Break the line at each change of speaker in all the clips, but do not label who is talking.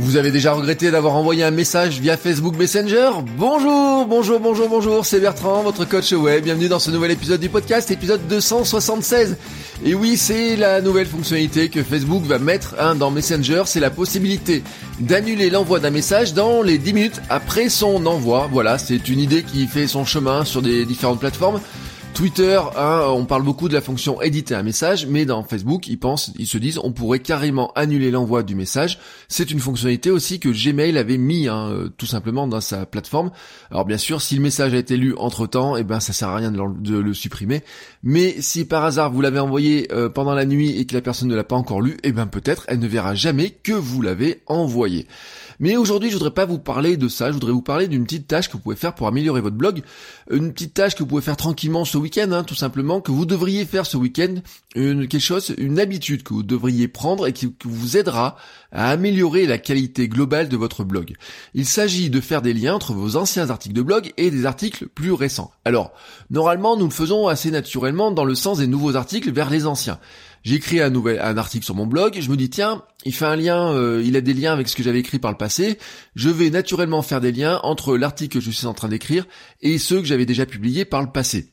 Vous avez déjà regretté d'avoir envoyé un message via Facebook Messenger Bonjour, bonjour, bonjour, bonjour, c'est Bertrand, votre coach web. Bienvenue dans ce nouvel épisode du podcast, épisode 276. Et oui, c'est la nouvelle fonctionnalité que Facebook va mettre hein, dans Messenger, c'est la possibilité d'annuler l'envoi d'un message dans les 10 minutes après son envoi. Voilà, c'est une idée qui fait son chemin sur des différentes plateformes. Twitter, hein, on parle beaucoup de la fonction éditer un message, mais dans Facebook, ils pensent, ils se disent, on pourrait carrément annuler l'envoi du message. C'est une fonctionnalité aussi que Gmail avait mis, hein, euh, tout simplement, dans sa plateforme. Alors bien sûr, si le message a été lu entre temps, eh ben ça sert à rien de, le supprimer. Mais si par hasard vous l'avez envoyé euh, pendant la nuit et que la personne ne l'a pas encore lu, eh ben peut-être elle ne verra jamais que vous l'avez envoyé. Mais aujourd'hui, je voudrais pas vous parler de ça, je voudrais vous parler d'une petite tâche que vous pouvez faire pour améliorer votre blog, une petite tâche que vous pouvez faire tranquillement ce hein, tout simplement, que vous devriez faire ce week-end, une, quelque chose, une habitude que vous devriez prendre et qui, qui vous aidera à améliorer la qualité globale de votre blog. Il s'agit de faire des liens entre vos anciens articles de blog et des articles plus récents. Alors, normalement, nous le faisons assez naturellement dans le sens des nouveaux articles vers les anciens. J'écris un nouvel un article sur mon blog, je me dis tiens, il fait un lien, euh, il a des liens avec ce que j'avais écrit par le passé. Je vais naturellement faire des liens entre l'article que je suis en train d'écrire et ceux que j'avais déjà publiés par le passé.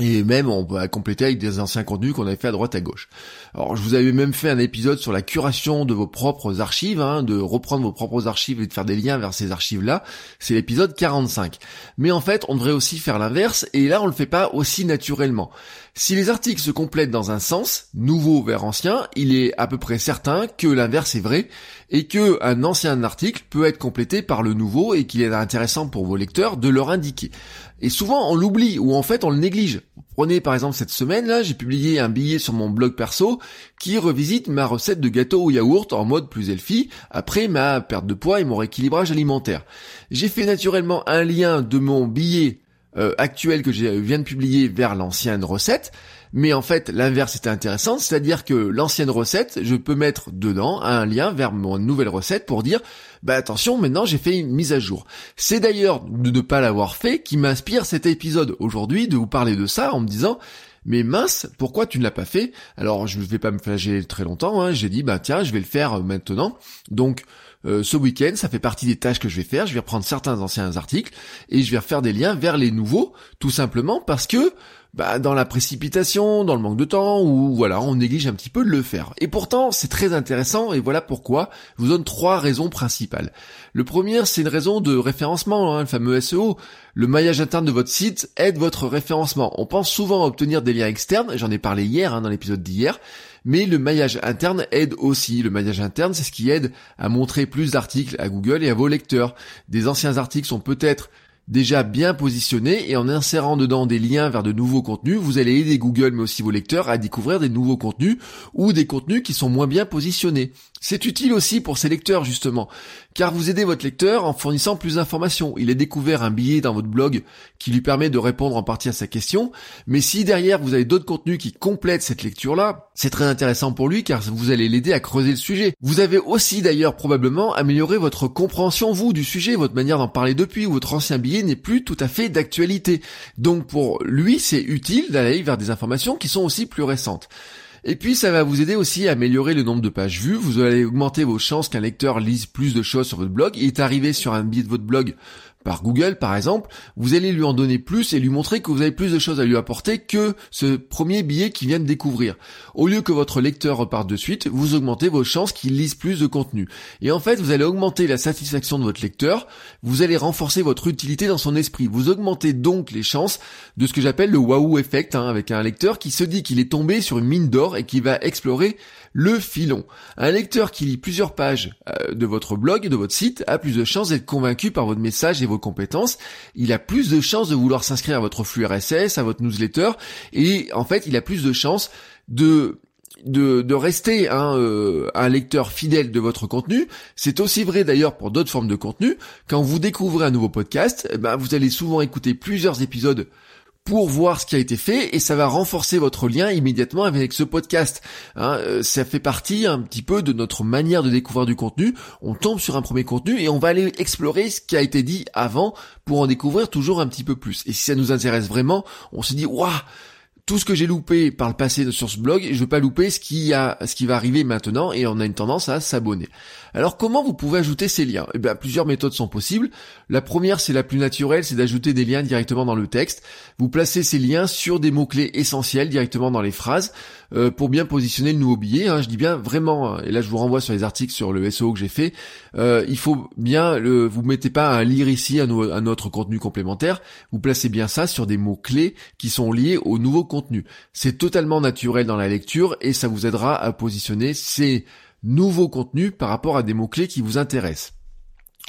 Et même on va compléter avec des anciens contenus qu'on avait fait à droite à gauche. Alors je vous avais même fait un épisode sur la curation de vos propres archives, hein, de reprendre vos propres archives et de faire des liens vers ces archives-là. C'est l'épisode 45. Mais en fait, on devrait aussi faire l'inverse, et là on le fait pas aussi naturellement. Si les articles se complètent dans un sens, nouveau vers ancien, il est à peu près certain que l'inverse est vrai, et que un ancien article peut être complété par le nouveau et qu'il est intéressant pour vos lecteurs de leur indiquer. Et souvent on l'oublie ou en fait on le néglige. Prenez par exemple cette semaine là, j'ai publié un billet sur mon blog perso qui revisite ma recette de gâteau au yaourt en mode plus healthy après ma perte de poids et mon rééquilibrage alimentaire. J'ai fait naturellement un lien de mon billet euh, actuel que je viens de publier vers l'ancienne recette. Mais en fait, l'inverse était intéressant, c'est-à-dire que l'ancienne recette, je peux mettre dedans un lien vers mon nouvelle recette pour dire, bah attention, maintenant j'ai fait une mise à jour. C'est d'ailleurs de ne pas l'avoir fait qui m'inspire cet épisode aujourd'hui, de vous parler de ça en me disant, mais mince, pourquoi tu ne l'as pas fait? Alors je ne vais pas me flageller très longtemps, hein. j'ai dit, bah tiens, je vais le faire euh, maintenant. Donc euh, ce week-end, ça fait partie des tâches que je vais faire. Je vais reprendre certains anciens articles et je vais refaire des liens vers les nouveaux, tout simplement parce que bah, dans la précipitation, dans le manque de temps, ou voilà, on néglige un petit peu de le faire. Et pourtant, c'est très intéressant, et voilà pourquoi je vous donne trois raisons principales. Le premier, c'est une raison de référencement, hein, le fameux SEO. Le maillage interne de votre site aide votre référencement. On pense souvent à obtenir des liens externes, j'en ai parlé hier hein, dans l'épisode d'hier, mais le maillage interne aide aussi. Le maillage interne, c'est ce qui aide à montrer plus d'articles à Google et à vos lecteurs. Des anciens articles sont peut-être déjà bien positionnés et en insérant dedans des liens vers de nouveaux contenus, vous allez aider Google mais aussi vos lecteurs à découvrir des nouveaux contenus ou des contenus qui sont moins bien positionnés. C'est utile aussi pour ces lecteurs justement, car vous aidez votre lecteur en fournissant plus d'informations. Il a découvert un billet dans votre blog qui lui permet de répondre en partie à sa question, mais si derrière vous avez d'autres contenus qui complètent cette lecture-là, c'est très intéressant pour lui car vous allez l'aider à creuser le sujet. Vous avez aussi d'ailleurs probablement amélioré votre compréhension vous du sujet, votre manière d'en parler depuis ou votre ancien billet n'est plus tout à fait d'actualité. Donc pour lui, c'est utile d'aller vers des informations qui sont aussi plus récentes. Et puis ça va vous aider aussi à améliorer le nombre de pages vues, vous allez augmenter vos chances qu'un lecteur lise plus de choses sur votre blog. Il est arrivé sur un billet de votre blog par Google par exemple, vous allez lui en donner plus et lui montrer que vous avez plus de choses à lui apporter que ce premier billet qu'il vient de découvrir. Au lieu que votre lecteur reparte de suite, vous augmentez vos chances qu'il lise plus de contenu. Et en fait, vous allez augmenter la satisfaction de votre lecteur, vous allez renforcer votre utilité dans son esprit. Vous augmentez donc les chances de ce que j'appelle le waouh effect, hein, avec un lecteur qui se dit qu'il est tombé sur une mine d'or et qui va explorer le filon. Un lecteur qui lit plusieurs pages euh, de votre blog, de votre site, a plus de chances d'être convaincu par votre message et vos compétences. Il a plus de chances de vouloir s'inscrire à votre flux RSS, à votre newsletter, et en fait, il a plus de chances de de, de rester euh, un lecteur fidèle de votre contenu. C'est aussi vrai d'ailleurs pour d'autres formes de contenu. Quand vous découvrez un nouveau podcast, eh ben, vous allez souvent écouter plusieurs épisodes pour voir ce qui a été fait et ça va renforcer votre lien immédiatement avec ce podcast. Hein, euh, ça fait partie un petit peu de notre manière de découvrir du contenu. On tombe sur un premier contenu et on va aller explorer ce qui a été dit avant pour en découvrir toujours un petit peu plus. Et si ça nous intéresse vraiment, on se dit waouh tout ce que j'ai loupé par le passé sur ce blog, je veux pas louper ce qui a, ce qui va arriver maintenant et on a une tendance à s'abonner. Alors comment vous pouvez ajouter ces liens? Eh plusieurs méthodes sont possibles. La première, c'est la plus naturelle, c'est d'ajouter des liens directement dans le texte. Vous placez ces liens sur des mots-clés essentiels directement dans les phrases euh, pour bien positionner le nouveau billet. Hein. Je dis bien vraiment, hein, et là je vous renvoie sur les articles sur le SEO que j'ai fait, euh, il faut bien, le, vous mettez pas à lire ici un, un autre contenu complémentaire, vous placez bien ça sur des mots-clés qui sont liés au nouveau contenu. C'est totalement naturel dans la lecture et ça vous aidera à positionner ces nouveaux contenus par rapport à des mots-clés qui vous intéressent.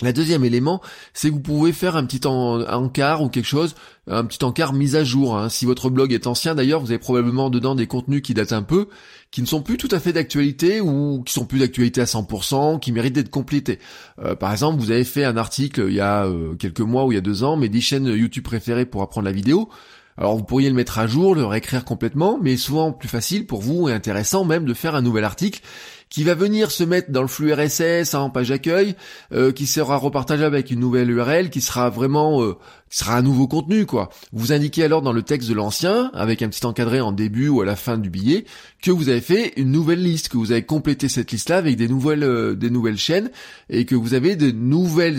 La deuxième élément, c'est que vous pouvez faire un petit encart ou quelque chose, un petit encart mise à jour. Hein. Si votre blog est ancien d'ailleurs, vous avez probablement dedans des contenus qui datent un peu, qui ne sont plus tout à fait d'actualité ou qui sont plus d'actualité à 100%, qui méritent d'être complétés. Euh, par exemple, vous avez fait un article il y a euh, quelques mois ou il y a deux ans, mais des chaînes YouTube préférées pour apprendre la vidéo. Alors vous pourriez le mettre à jour, le réécrire complètement, mais souvent plus facile pour vous et intéressant même de faire un nouvel article qui va venir se mettre dans le flux RSS en page accueil, euh, qui sera repartageable avec une nouvelle URL, qui sera vraiment, euh, qui sera un nouveau contenu quoi. Vous indiquez alors dans le texte de l'ancien, avec un petit encadré en début ou à la fin du billet, que vous avez fait une nouvelle liste, que vous avez complété cette liste-là avec des nouvelles, euh, des nouvelles chaînes et que vous avez de nouvelles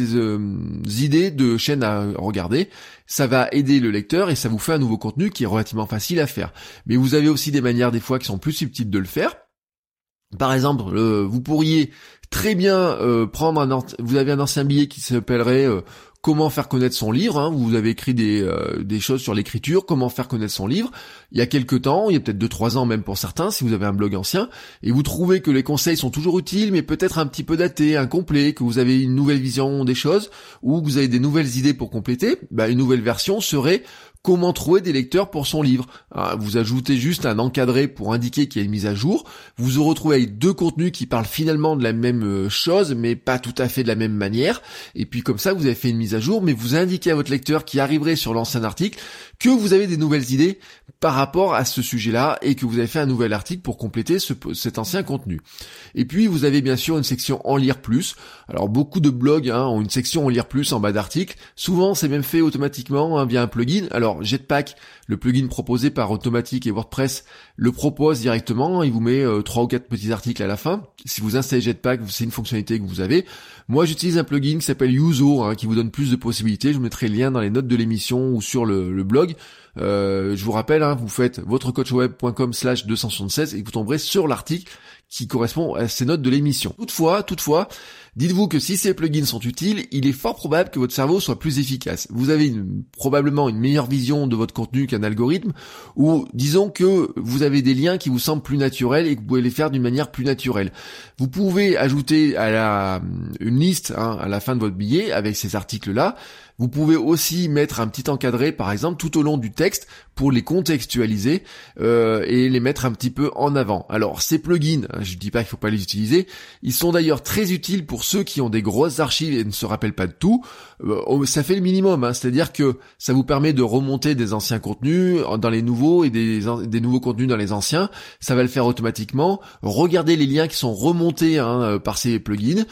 idées de chaînes à regarder. Ça va aider le lecteur et ça vous fait un nouveau contenu qui est relativement facile à faire. Mais vous avez aussi des manières des fois qui sont plus subtiles de le faire. Par exemple, vous pourriez très bien euh, prendre un vous avez un ancien billet qui s'appellerait euh, comment faire connaître son livre. Hein. Vous avez écrit des, euh, des choses sur l'écriture, comment faire connaître son livre. Il y a quelques temps, il y a peut-être 2-3 ans même pour certains, si vous avez un blog ancien, et vous trouvez que les conseils sont toujours utiles, mais peut-être un petit peu datés, incomplets, que vous avez une nouvelle vision des choses, ou que vous avez des nouvelles idées pour compléter, bah, une nouvelle version serait comment trouver des lecteurs pour son livre. Ah, vous ajoutez juste un encadré pour indiquer qu'il y a une mise à jour. Vous vous retrouvez avec deux contenus qui parlent finalement de la même euh, chose, mais pas tout à fait de la même manière. Et puis comme ça, vous avez fait une mise à jour, mais vous indiquez à votre lecteur qui arriverait sur l'ancien article que vous avez des nouvelles idées par rapport à ce sujet-là et que vous avez fait un nouvel article pour compléter cet ancien contenu. Et puis vous avez bien sûr une section en lire plus. Alors beaucoup de blogs hein, ont une section en lire plus en bas d'article. Souvent c'est même fait automatiquement hein, via un plugin. Jetpack, le plugin proposé par Automatic et WordPress, le propose directement. Il vous met euh, trois ou quatre petits articles à la fin. Si vous installez Jetpack, c'est une fonctionnalité que vous avez. Moi j'utilise un plugin qui s'appelle Yuzo, hein, qui vous donne plus de possibilités. Je vous mettrai le lien dans les notes de l'émission ou sur le blog. Euh, je vous rappelle, hein, vous faites votrecoachweb.com slash 276 et vous tomberez sur l'article qui correspond à ces notes de l'émission. Toutefois, toutefois, dites-vous que si ces plugins sont utiles, il est fort probable que votre cerveau soit plus efficace. Vous avez probablement une meilleure vision de votre contenu qu'un algorithme, ou disons que vous avez des liens qui vous semblent plus naturels et que vous pouvez les faire d'une manière plus naturelle. Vous pouvez ajouter à la, une liste hein, à la fin de votre billet avec ces articles-là, vous pouvez aussi mettre un petit encadré, par exemple, tout au long du texte pour les contextualiser euh, et les mettre un petit peu en avant. Alors ces plugins, hein, je dis pas qu'il faut pas les utiliser, ils sont d'ailleurs très utiles pour ceux qui ont des grosses archives et ne se rappellent pas de tout. Euh, ça fait le minimum, hein, c'est-à-dire que ça vous permet de remonter des anciens contenus dans les nouveaux et des, des nouveaux contenus dans les anciens. Ça va le faire automatiquement. Regardez les liens qui sont remontés hein, euh, par ces plugins.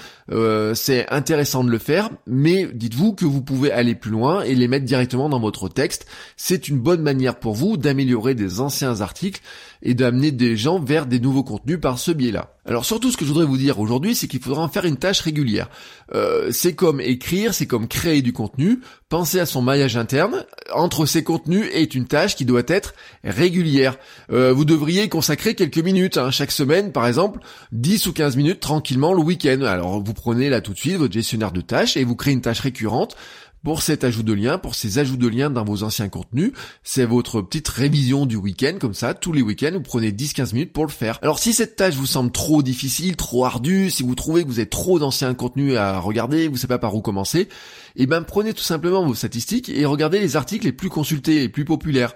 c'est intéressant de le faire, mais dites-vous que vous pouvez aller plus loin et les mettre directement dans votre texte. C'est une bonne manière pour vous d'améliorer des anciens articles et d'amener des gens vers des nouveaux contenus par ce biais-là. Alors surtout ce que je voudrais vous dire aujourd'hui, c'est qu'il faudra en faire une tâche régulière. Euh, c'est comme écrire, c'est comme créer du contenu. Pensez à son maillage interne. Entre ces contenus est une tâche qui doit être régulière. Euh, vous devriez consacrer quelques minutes hein, chaque semaine, par exemple, 10 ou 15 minutes tranquillement le week-end. Alors vous prenez là tout de suite votre gestionnaire de tâches et vous créez une tâche récurrente pour cet ajout de lien, pour ces ajouts de liens dans vos anciens contenus. C'est votre petite révision du week-end, comme ça, tous les week-ends, vous prenez 10-15 minutes pour le faire. Alors si cette tâche vous semble trop difficile, trop ardue, si vous trouvez que vous avez trop d'anciens contenus à regarder, vous savez pas par où commencer, eh ben prenez tout simplement vos statistiques et regardez les articles les plus consultés, les plus populaires,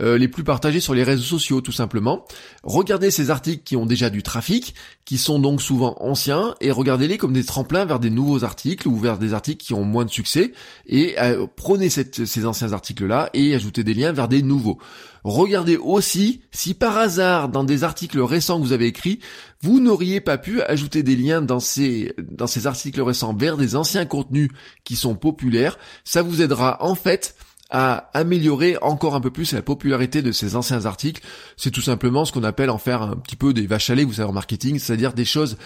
euh, les plus partagés sur les réseaux sociaux tout simplement. Regardez ces articles qui ont déjà du trafic, qui sont donc souvent anciens, et regardez-les comme des tremplins vers des nouveaux articles ou vers des articles qui ont moins de succès, et euh, prenez ces anciens articles-là et ajoutez des liens vers des nouveaux. Regardez aussi si par hasard dans des articles récents que vous avez écrits, vous n'auriez pas pu ajouter des liens dans ces, dans ces articles récents vers des anciens contenus qui sont populaires. Ça vous aidera en fait à améliorer encore un peu plus la popularité de ces anciens articles. C'est tout simplement ce qu'on appelle en faire un petit peu des vaches à lait, vous savez, en marketing, c'est-à-dire des choses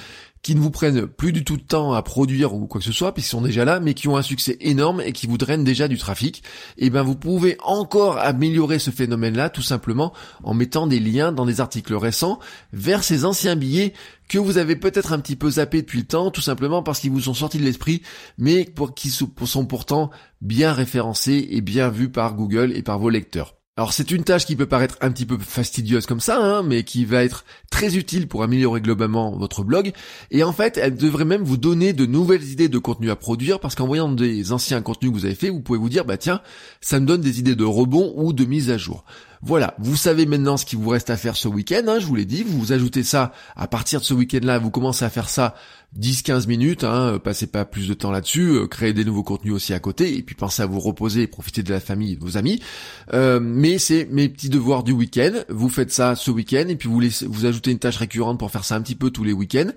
qui ne vous prennent plus du tout de temps à produire ou quoi que ce soit, puisqu'ils sont déjà là, mais qui ont un succès énorme et qui vous drainent déjà du trafic, et eh ben vous pouvez encore améliorer ce phénomène-là tout simplement en mettant des liens dans des articles récents vers ces anciens billets que vous avez peut-être un petit peu zappé depuis le temps, tout simplement parce qu'ils vous sont sortis de l'esprit, mais qui sont pourtant bien référencés et bien vus par Google et par vos lecteurs. Alors c'est une tâche qui peut paraître un petit peu fastidieuse comme ça, hein, mais qui va être très utile pour améliorer globalement votre blog. Et en fait, elle devrait même vous donner de nouvelles idées de contenu à produire, parce qu'en voyant des anciens contenus que vous avez fait, vous pouvez vous dire, bah tiens, ça me donne des idées de rebond ou de mise à jour. Voilà, vous savez maintenant ce qu'il vous reste à faire ce week-end, hein, je vous l'ai dit, vous ajoutez ça à partir de ce week-end-là, vous commencez à faire ça 10-15 minutes, hein, passez pas plus de temps là-dessus, euh, créez des nouveaux contenus aussi à côté, et puis pensez à vous reposer et profiter de la famille et de vos amis. Euh, mais c'est mes petits devoirs du week-end, vous faites ça ce week-end, et puis vous, laissez, vous ajoutez une tâche récurrente pour faire ça un petit peu tous les week-ends.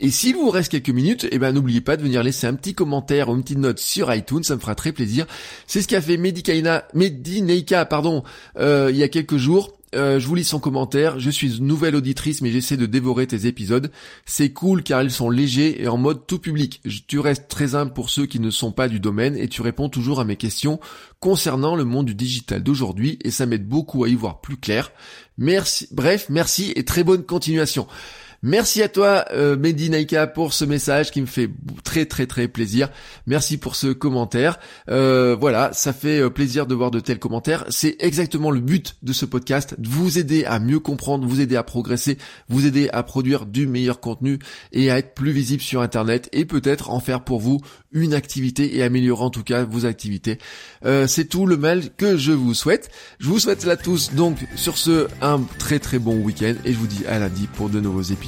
Et s'il vous reste quelques minutes, eh ben n'oubliez pas de venir laisser un petit commentaire ou une petite note sur iTunes, ça me fera très plaisir. C'est ce qu'a fait Medikaina, Medineika, pardon, euh, quelques jours. Euh, je vous lis son commentaire. Je suis une nouvelle auditrice, mais j'essaie de dévorer tes épisodes. C'est cool car ils sont légers et en mode tout public. Tu restes très humble pour ceux qui ne sont pas du domaine et tu réponds toujours à mes questions concernant le monde du digital d'aujourd'hui et ça m'aide beaucoup à y voir plus clair. Merci. Bref, merci et très bonne continuation. Merci à toi, euh, Mehdi Naika, pour ce message qui me fait très très très plaisir. Merci pour ce commentaire. Euh, voilà, ça fait euh, plaisir de voir de tels commentaires. C'est exactement le but de ce podcast, de vous aider à mieux comprendre, vous aider à progresser, vous aider à produire du meilleur contenu et à être plus visible sur Internet et peut-être en faire pour vous une activité et améliorer en tout cas vos activités. C'est tout le mal que je vous souhaite. Je vous souhaite à tous donc sur ce un très très bon week-end et je vous dis à lundi pour de nouveaux épisodes.